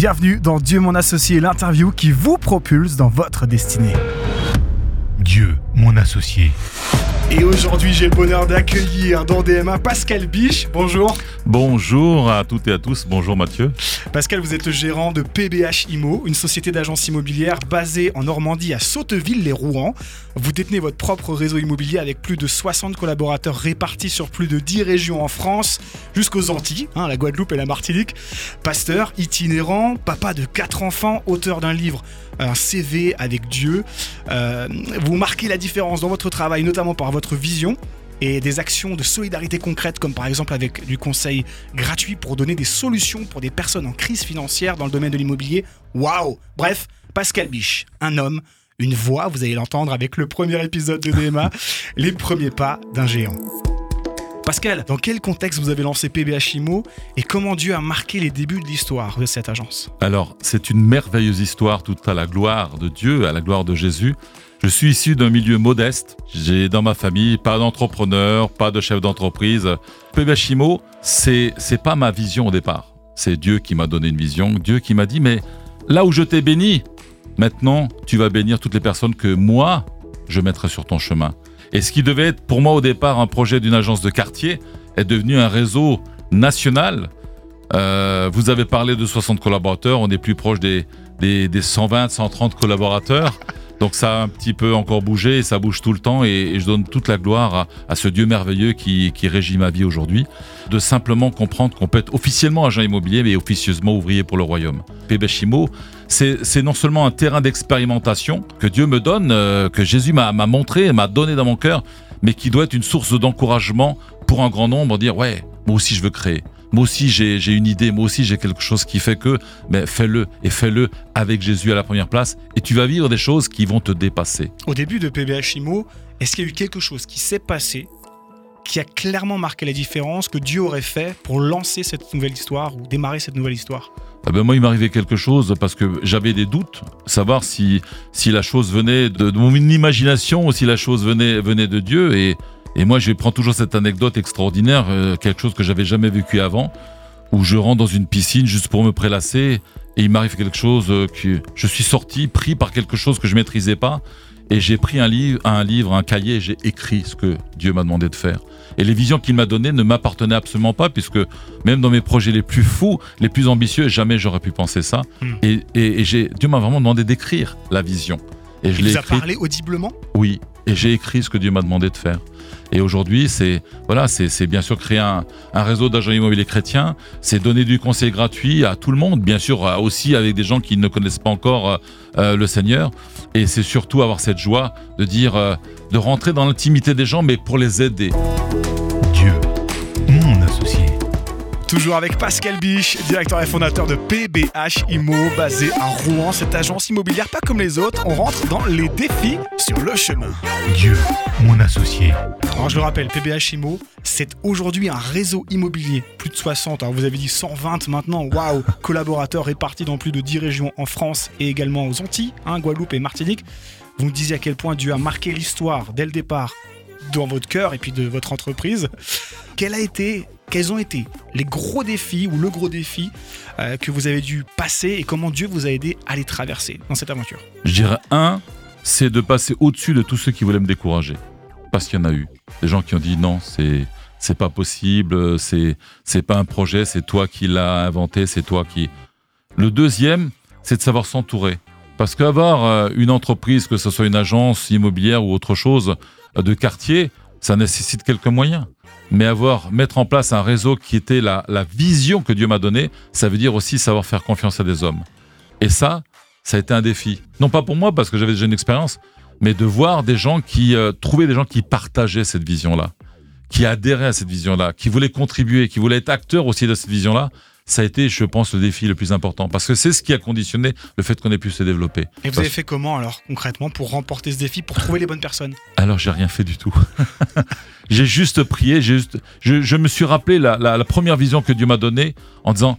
Bienvenue dans Dieu mon associé, l'interview qui vous propulse dans votre destinée. Dieu mon associé. Et aujourd'hui, j'ai le bonheur d'accueillir dans DMA Pascal Biche. Bonjour. Bonjour à toutes et à tous. Bonjour Mathieu. Pascal, vous êtes le gérant de PBH Imo, une société d'agence immobilière basée en Normandie à Sauteville-les-Rouen. Vous détenez votre propre réseau immobilier avec plus de 60 collaborateurs répartis sur plus de 10 régions en France, jusqu'aux Antilles, hein, la Guadeloupe et la Martinique. Pasteur, itinérant, papa de 4 enfants, auteur d'un livre un CV avec Dieu. Euh, vous marquez la différence dans votre travail, notamment par votre vision et des actions de solidarité concrètes, comme par exemple avec du conseil gratuit pour donner des solutions pour des personnes en crise financière dans le domaine de l'immobilier. Waouh Bref, Pascal Biche, un homme, une voix, vous allez l'entendre avec le premier épisode de DMA, les premiers pas d'un géant. Pascal, dans quel contexte vous avez lancé PBH Imo et comment Dieu a marqué les débuts de l'histoire de cette agence? Alors, c'est une merveilleuse histoire, toute à la gloire de Dieu, à la gloire de Jésus. Je suis issu d'un milieu modeste. J'ai dans ma famille pas d'entrepreneur, pas de chef d'entreprise. PBH Imo, c'est c'est pas ma vision au départ. C'est Dieu qui m'a donné une vision, Dieu qui m'a dit mais là où je t'ai béni, maintenant tu vas bénir toutes les personnes que moi je mettrai sur ton chemin. Et ce qui devait être pour moi au départ un projet d'une agence de quartier est devenu un réseau national. Euh, vous avez parlé de 60 collaborateurs, on est plus proche des, des, des 120, 130 collaborateurs. Donc ça a un petit peu encore bougé, ça bouge tout le temps, et, je donne toute la gloire à, ce Dieu merveilleux qui, qui régit ma vie aujourd'hui, de simplement comprendre qu'on peut être officiellement agent immobilier, mais officieusement ouvrier pour le royaume. Pébéchimo, c'est non seulement un terrain d'expérimentation que Dieu me donne, euh, que Jésus m'a montré, m'a donné dans mon cœur, mais qui doit être une source d'encouragement pour un grand nombre, dire ouais, moi aussi je veux créer. Moi aussi, j'ai une idée, moi aussi, j'ai quelque chose qui fait que, mais fais-le et fais-le avec Jésus à la première place et tu vas vivre des choses qui vont te dépasser. Au début de PBH Imo, est-ce qu'il y a eu quelque chose qui s'est passé qui a clairement marqué la différence que Dieu aurait fait pour lancer cette nouvelle histoire ou démarrer cette nouvelle histoire? Ah ben moi, il m'arrivait quelque chose parce que j'avais des doutes, savoir si, si la chose venait de, de mon imagination ou si la chose venait, venait de Dieu. Et, et moi, je prends toujours cette anecdote extraordinaire, euh, quelque chose que j'avais jamais vécu avant, où je rentre dans une piscine juste pour me prélasser et il m'arrive quelque chose euh, que je suis sorti, pris par quelque chose que je maîtrisais pas et j'ai pris un livre, un livre, un cahier, et j'ai écrit ce que Dieu m'a demandé de faire. Et les visions qu'il m'a données ne m'appartenaient absolument pas, puisque même dans mes projets les plus fous, les plus ambitieux, jamais j'aurais pu penser ça. Hmm. Et, Dieu m'a vraiment demandé d'écrire la vision. Et je l'ai a parlé audiblement? Oui, et j'ai écrit ce que Dieu m'a demandé de faire. Et aujourd'hui, c'est bien sûr créer un, réseau d'agents immobiliers chrétiens, c'est donner du conseil gratuit à tout le monde, bien sûr aussi avec des gens qui ne connaissent pas encore euh, euh, le Seigneur. Et c'est surtout avoir cette joie de dire, euh, de rentrer dans l'intimité des gens, mais pour les aider. Dieu. Toujours avec Pascal Biche, directeur et fondateur de PBH Immo, basé à Rouen. Cette agence immobilière, pas comme les autres, on rentre dans les défis sur le chemin. Dieu, mon associé. Alors je le rappelle, PBH Immo, c'est aujourd'hui un réseau immobilier. Plus de 60, alors vous avez dit 120 maintenant, waouh Collaborateurs répartis dans plus de 10 régions en France et également aux Antilles, hein, Guadeloupe et Martinique. Vous me disiez à quel point Dieu a marqué l'histoire dès le départ dans votre cœur et puis de votre entreprise. Quel a été quels ont été les gros défis ou le gros défi euh, que vous avez dû passer et comment Dieu vous a aidé à les traverser dans cette aventure? Je dirais un, c'est de passer au-dessus de tous ceux qui voulaient me décourager. Parce qu'il y en a eu. Des gens qui ont dit non, c'est c'est pas possible, c'est c'est pas un projet, c'est toi qui l'as inventé, c'est toi qui. Le deuxième, c'est de savoir s'entourer. Parce qu'avoir euh, une entreprise, que ce soit une agence immobilière ou autre chose euh, de quartier, ça nécessite quelques moyens. Mais avoir, mettre en place un réseau qui était la, vision que Dieu m'a donnée, ça veut dire aussi savoir faire confiance à des hommes. Et ça, ça a été un défi. Non pas pour moi, parce que j'avais déjà une expérience, mais de voir des gens qui, euh, trouver des gens qui partageaient cette vision-là, qui adhéraient à cette vision-là, qui voulaient contribuer, qui voulaient être acteurs aussi de cette vision-là, ça a été, je pense, le défi le plus important. Parce que c'est ce qui a conditionné le fait qu'on ait pu se développer. Et vous avez fait comment, alors, concrètement, pour remporter ce défi, pour trouver les bonnes personnes? Alors, j'ai rien fait du tout. j'ai juste prié, juste, je, me suis rappelé la, première vision que Dieu m'a donnée en disant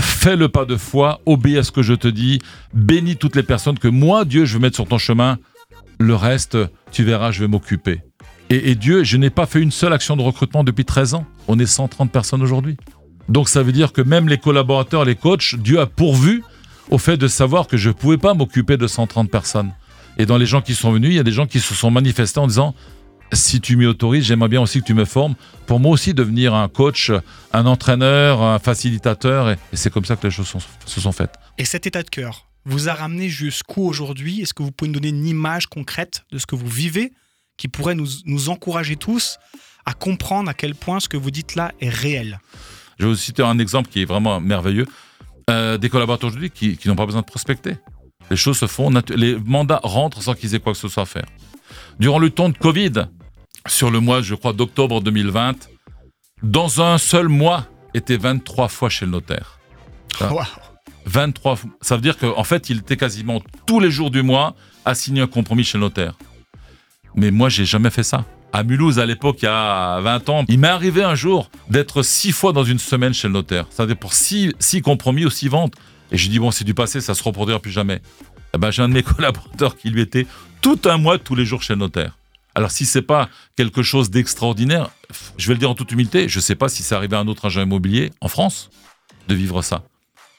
fais le pas de foi, obéis à ce que je te dis, bénis toutes les personnes que moi, Dieu, je veux mettre sur ton chemin. Le reste, tu verras, je vais m'occuper. Et, et Dieu, je n'ai pas fait une seule action de recrutement depuis 13 ans. On est 130 personnes aujourd'hui. Donc ça veut dire que même les collaborateurs, les coachs, Dieu a pourvu au fait de savoir que je ne pouvais pas m'occuper de 130 personnes. Et dans les gens qui sont venus, il y a des gens qui se sont manifestés en disant si tu m'y autorises, j'aimerais bien aussi que tu me formes pour moi aussi devenir un coach, un entraîneur, un facilitateur. Et, c'est comme ça que les choses se sont faites. Et cet état de cœur vous a ramené jusqu'où aujourd'hui? Est-ce que vous pouvez nous donner une image concrète de ce que vous vivez qui pourrait nous, nous encourager tous à comprendre à quel point ce que vous dites là est réel? Je vais vous citer un exemple qui est vraiment merveilleux. Euh, des collaborateurs aujourd'hui qui, qui n'ont pas besoin de prospecter. Les choses se font, les mandats rentrent sans qu'ils aient quoi que ce soit à faire. Durant le temps de Covid, sur le mois, je crois, d'octobre 2020, dans un seul mois, était 23 fois chez le notaire. 23 Ça veut dire qu'en fait, il était quasiment tous les jours du mois à signer un compromis chez le notaire. Mais moi, j'ai jamais fait ça. À Mulhouse, à l'époque, il y a 20 ans, il m'est arrivé un jour d'être six fois dans une semaine chez le notaire. Ça veut dire pour six, compromis ou six ventes. Et je dis, bon, c'est du passé, ça se reproduira plus jamais. Eh ben, j'ai un de mes collaborateurs qui lui était tout un mois, tous les jours chez le notaire. Alors si c'est pas quelque chose d'extraordinaire, je vais le dire en toute humilité, je ne sais pas si c'est arrivé à un autre agent immobilier en France de vivre ça.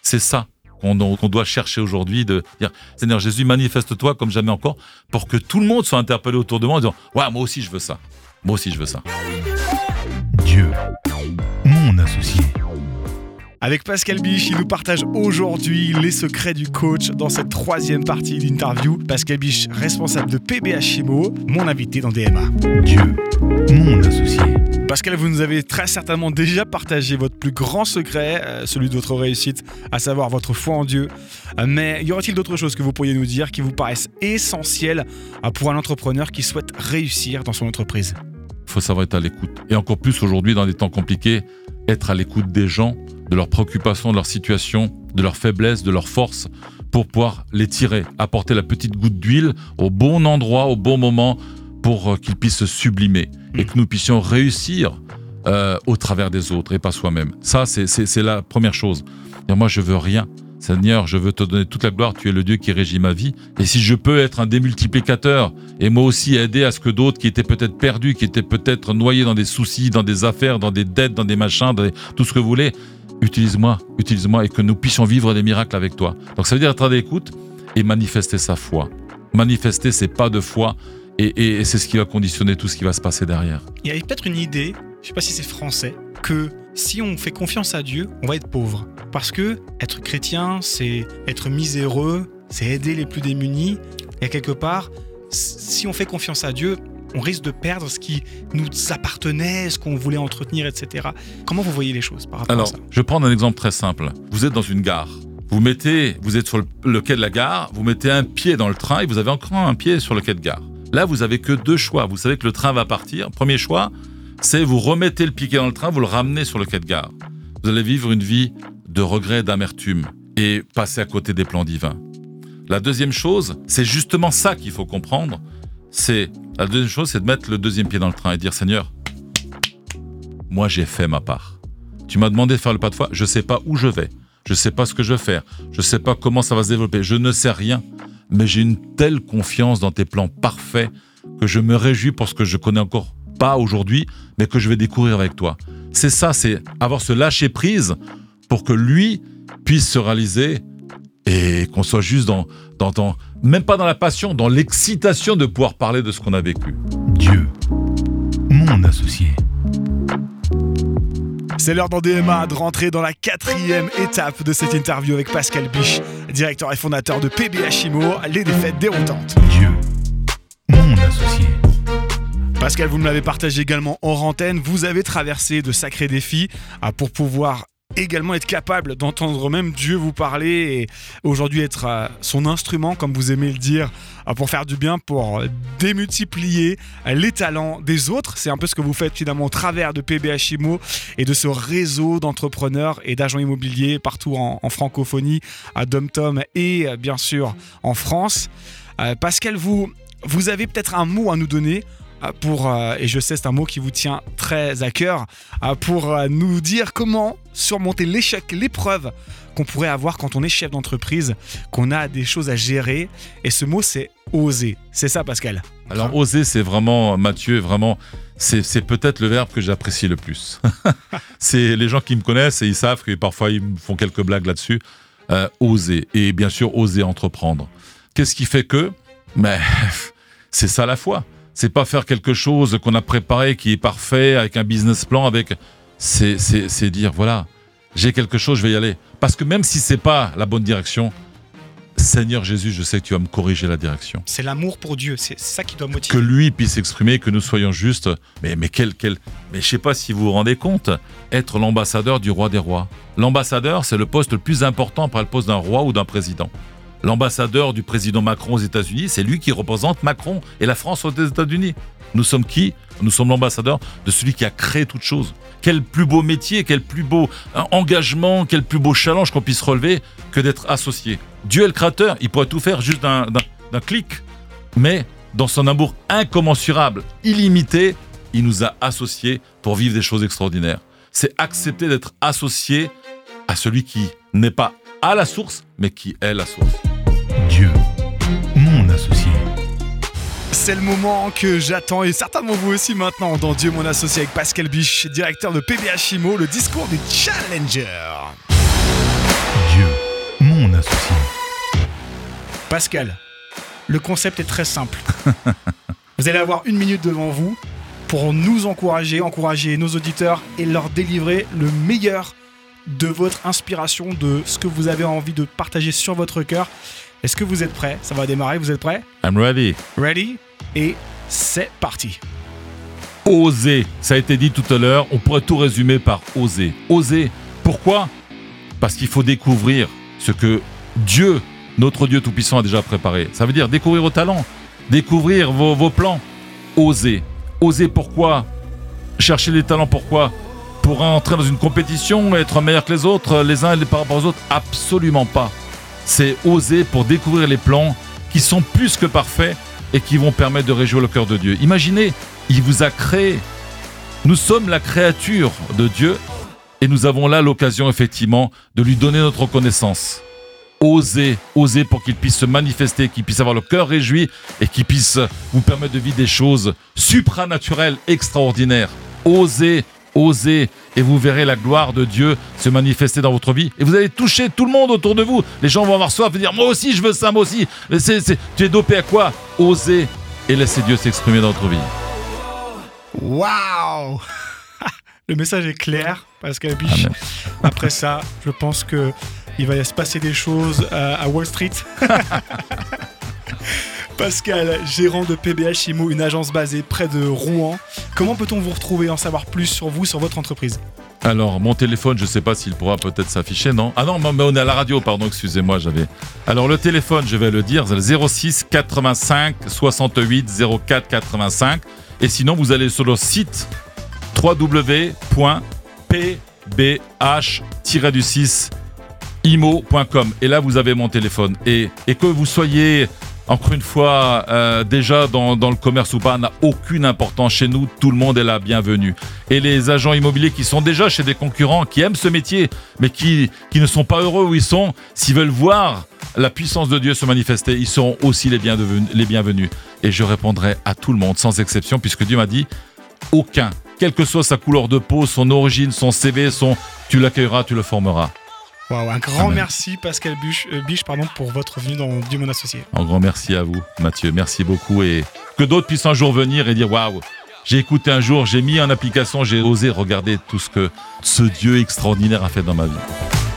C'est ça qu'on doit chercher aujourd'hui, de dire Seigneur Jésus, manifeste-toi comme jamais encore, pour que tout le monde soit interpellé autour de moi en disant Ouais, moi aussi je veux ça. Moi aussi je veux ça. Dieu, mon associé. Avec Pascal Biche, il nous partage aujourd'hui les secrets du coach dans cette troisième partie d'interview. Pascal Biche, responsable de PBH Chimo, mon invité dans DMA. Dieu, mon associé. Pascal, vous nous avez très certainement déjà partagé votre plus grand secret, euh, celui de votre réussite, à savoir votre foi en Dieu. Euh, mais y aurait-il d'autres choses que vous pourriez nous dire qui vous paraissent essentielles euh, pour un entrepreneur qui souhaite réussir dans son entreprise? Il faut savoir être à l'écoute. Et encore plus aujourd'hui, dans des temps compliqués, être à l'écoute des gens de leurs préoccupations, de leur situation, de leurs faiblesses, de leurs forces, pour pouvoir les tirer, apporter la petite goutte d'huile au bon endroit, au bon moment, pour euh, qu'ils puissent se sublimer et que nous puissions réussir euh, au travers des autres et pas soi-même. Ça, c'est la première chose. Et moi, je veux rien. Seigneur, je veux te donner toute la gloire, tu es le Dieu qui régit ma vie. Et si je peux être un démultiplicateur et moi aussi aider à ce que d'autres qui étaient peut-être perdus, qui étaient peut-être noyés dans des soucis, dans des affaires, dans des dettes, dans des machins, dans tout ce que vous voulez, utilise-moi, utilise-moi et que nous puissions vivre des miracles avec toi. Donc ça veut dire être à l'écoute et manifester sa foi. Manifester ses pas de foi et, c'est ce qui va conditionner tout ce qui va se passer derrière. Il y a peut-être une idée, je sais pas si c'est français, que si on fait confiance à Dieu, on va être pauvre. Parce que être chrétien, c'est être miséreux, c'est aider les plus démunis. Et quelque part, si on fait confiance à Dieu, on risque de perdre ce qui nous appartenait, ce qu'on voulait entretenir, etc. Comment vous voyez les choses par rapport à ça? Je vais prendre un exemple très simple. Vous êtes dans une gare. Vous mettez, vous êtes sur le, quai de la gare, vous mettez un pied dans le train et vous avez encore un pied sur le quai de gare. Là, vous avez que deux choix. Vous savez que le train va partir. Premier choix, c'est vous remettez le pied dans le train, vous le ramenez sur le quai de gare. Vous allez vivre une vie de regret, d'amertume et passer à côté des plans divins. La deuxième chose, c'est justement ça qu'il faut comprendre, c'est la deuxième chose, c'est de mettre le deuxième pied dans le train et dire Seigneur, moi j'ai fait ma part. Tu m'as demandé de faire le pas de foi, je ne sais pas où je vais, je ne sais pas ce que je vais faire, je ne sais pas comment ça va se développer, je ne sais rien, mais j'ai une telle confiance dans tes plans parfaits que je me réjouis pour ce que je connais encore pas aujourd'hui, mais que je vais découvrir avec toi. C'est ça, c'est avoir ce lâcher prise pour que lui puisse se réaliser et qu'on soit juste dans, dans, même pas dans la passion, dans l'excitation de pouvoir parler de ce qu'on a vécu. Dieu, mon associé. C'est l'heure dans DMA de rentrer dans la quatrième étape de cette interview avec Pascal Biche, directeur et fondateur de PBH Imo, les défaites déroutantes. Dieu, mon associé. Pascal, vous me l'avez partagé également hors antenne, vous avez traversé de sacrés défis ah, pour pouvoir également être capable d'entendre même Dieu vous parler et aujourd'hui être euh, son instrument, comme vous aimez le dire, euh, pour faire du bien, pour démultiplier euh, les talents des autres. C'est un peu ce que vous faites finalement au travers de PBH Imo et de ce réseau d'entrepreneurs et d'agents immobiliers partout en, francophonie, à Domtom et bien sûr en France. Pascal, vous, vous avez peut-être un mot à nous donner pour, et je sais c'est un mot qui vous tient très à cœur, pour nous dire comment surmonter l'échec, l'épreuve qu'on pourrait avoir quand on est chef d'entreprise, qu'on a des choses à gérer. Et ce mot, c'est oser. C'est ça, Pascal Alors, oser, c'est vraiment, Mathieu, vraiment, c'est peut-être le verbe que j'apprécie le plus. c'est les gens qui me connaissent et ils savent que parfois ils me font quelques blagues là-dessus. euh, oser. Et bien sûr, oser entreprendre. Qu'est-ce qui fait que? Mais c'est ça la foi. C'est pas faire quelque chose qu'on a préparé, qui est parfait, avec un business plan, avec. C'est, dire, voilà, j'ai quelque chose, je vais y aller. Parce que même si c'est pas la bonne direction, Seigneur Jésus, je sais que tu vas me corriger la direction. C'est l'amour pour Dieu, c'est ça qui doit Que motiver. lui puisse s'exprimer, que nous soyons justes. Mais, mais quel, quel, mais je sais pas si vous vous rendez compte, être l'ambassadeur du roi des rois. L'ambassadeur, c'est le poste le plus important par le poste d'un roi ou d'un président. L'ambassadeur du président Macron aux États-Unis, c'est lui qui représente Macron et la France aux États-Unis. Nous sommes qui? Nous sommes l'ambassadeur de celui qui a créé toute chose. Quel plus beau métier, quel plus beau euh, engagement, quel plus beau challenge qu'on puisse relever que d'être associé. Dieu est le créateur, il pourrait tout faire juste d'un clic. Mais dans son amour incommensurable, illimité, il nous a associés pour vivre des choses extraordinaires. C'est accepter d'être associé à celui qui n'est pas à la source, mais qui est la source. Dieu, mon associé. C'est le moment que j'attends et certainement vous aussi maintenant dans Dieu mon associé avec Pascal Biche, directeur de PBH Imo, le discours du Challenger. Dieu, mon associé. Pascal, le concept est très simple. vous allez avoir une minute devant vous pour nous encourager, encourager nos auditeurs et leur délivrer le meilleur de votre inspiration, de ce que vous avez envie de partager sur votre cœur. Est-ce que vous êtes prêts? Ça va démarrer, vous êtes prêts? I'm ready. Ready? Et c'est parti. Oser, ça a été dit tout à l'heure, on pourrait tout résumer par oser. Oser, pourquoi? Parce qu'il faut découvrir ce que Dieu, notre Dieu Tout-Puissant, a déjà préparé. Ça veut dire découvrir vos talents, découvrir vos, vos plans. Oser. Oser pourquoi? Chercher les talents pourquoi? Pour entrer dans une compétition, être meilleur que les autres, les uns par rapport aux autres? Absolument pas. C'est oser pour découvrir les plans qui sont plus que parfaits et qui vont permettre de réjouir le cœur de Dieu. Imaginez, il vous a créé. Nous sommes la créature de Dieu et nous avons là l'occasion effectivement de lui donner notre reconnaissance. Osez, osez pour qu'il puisse se manifester, qu'il puisse avoir le cœur réjoui et qu'il puisse vous permettre de vivre des choses supranaturelles, extraordinaires. Osez, osez et vous verrez la gloire de Dieu se manifester dans votre vie et vous allez toucher tout le monde autour de vous. Les gens vont avoir soif et dire moi aussi je veux ça, moi aussi. Tu es dopé à quoi? Osez et laissez Dieu s'exprimer dans votre vie. Waouh Le message est clair, Pascal Biche. Amen. Après ça, je pense que il va se passer des choses euh, à Wall Street. Pascal, gérant de PBH Imo, une agence basée près de Rouen. Comment peut-on vous retrouver, en savoir plus sur vous, sur votre entreprise? Alors, mon téléphone, je ne sais pas s'il pourra peut-être s'afficher, non? Ah non, mais on est à la radio, pardon, excusez-moi, j'avais... Alors, le téléphone, je vais le dire, c'est le 06 85 68 04 85. Et sinon, vous allez sur le site www.pbh-du6 imo.com et là vous avez mon téléphone et, et que vous soyez encore une fois euh, déjà dans, le commerce ou pas n'a aucune importance chez nous. Tout le monde est là bienvenue. Et les agents immobiliers qui sont déjà chez des concurrents qui aiment ce métier mais qui, qui ne sont pas heureux où ils sont s'ils veulent voir la puissance de Dieu se manifester ils seront aussi les bienvenus, les bienvenus. Et je répondrai à tout le monde sans exception puisque Dieu m'a dit aucun. Quelle que soit sa couleur de peau son origine son CV son tu l'accueilleras tu le formeras Un grand Amen. merci Pascal Biche, euh, Biche pardon, pour votre venue dans Dieu mon associé. Un grand merci à vous, Mathieu. Merci beaucoup. Et que d'autres puissent un jour venir et dire Waouh, j'ai écouté un jour, j'ai mis en application, j'ai osé regarder tout ce que ce Dieu extraordinaire a fait dans ma vie.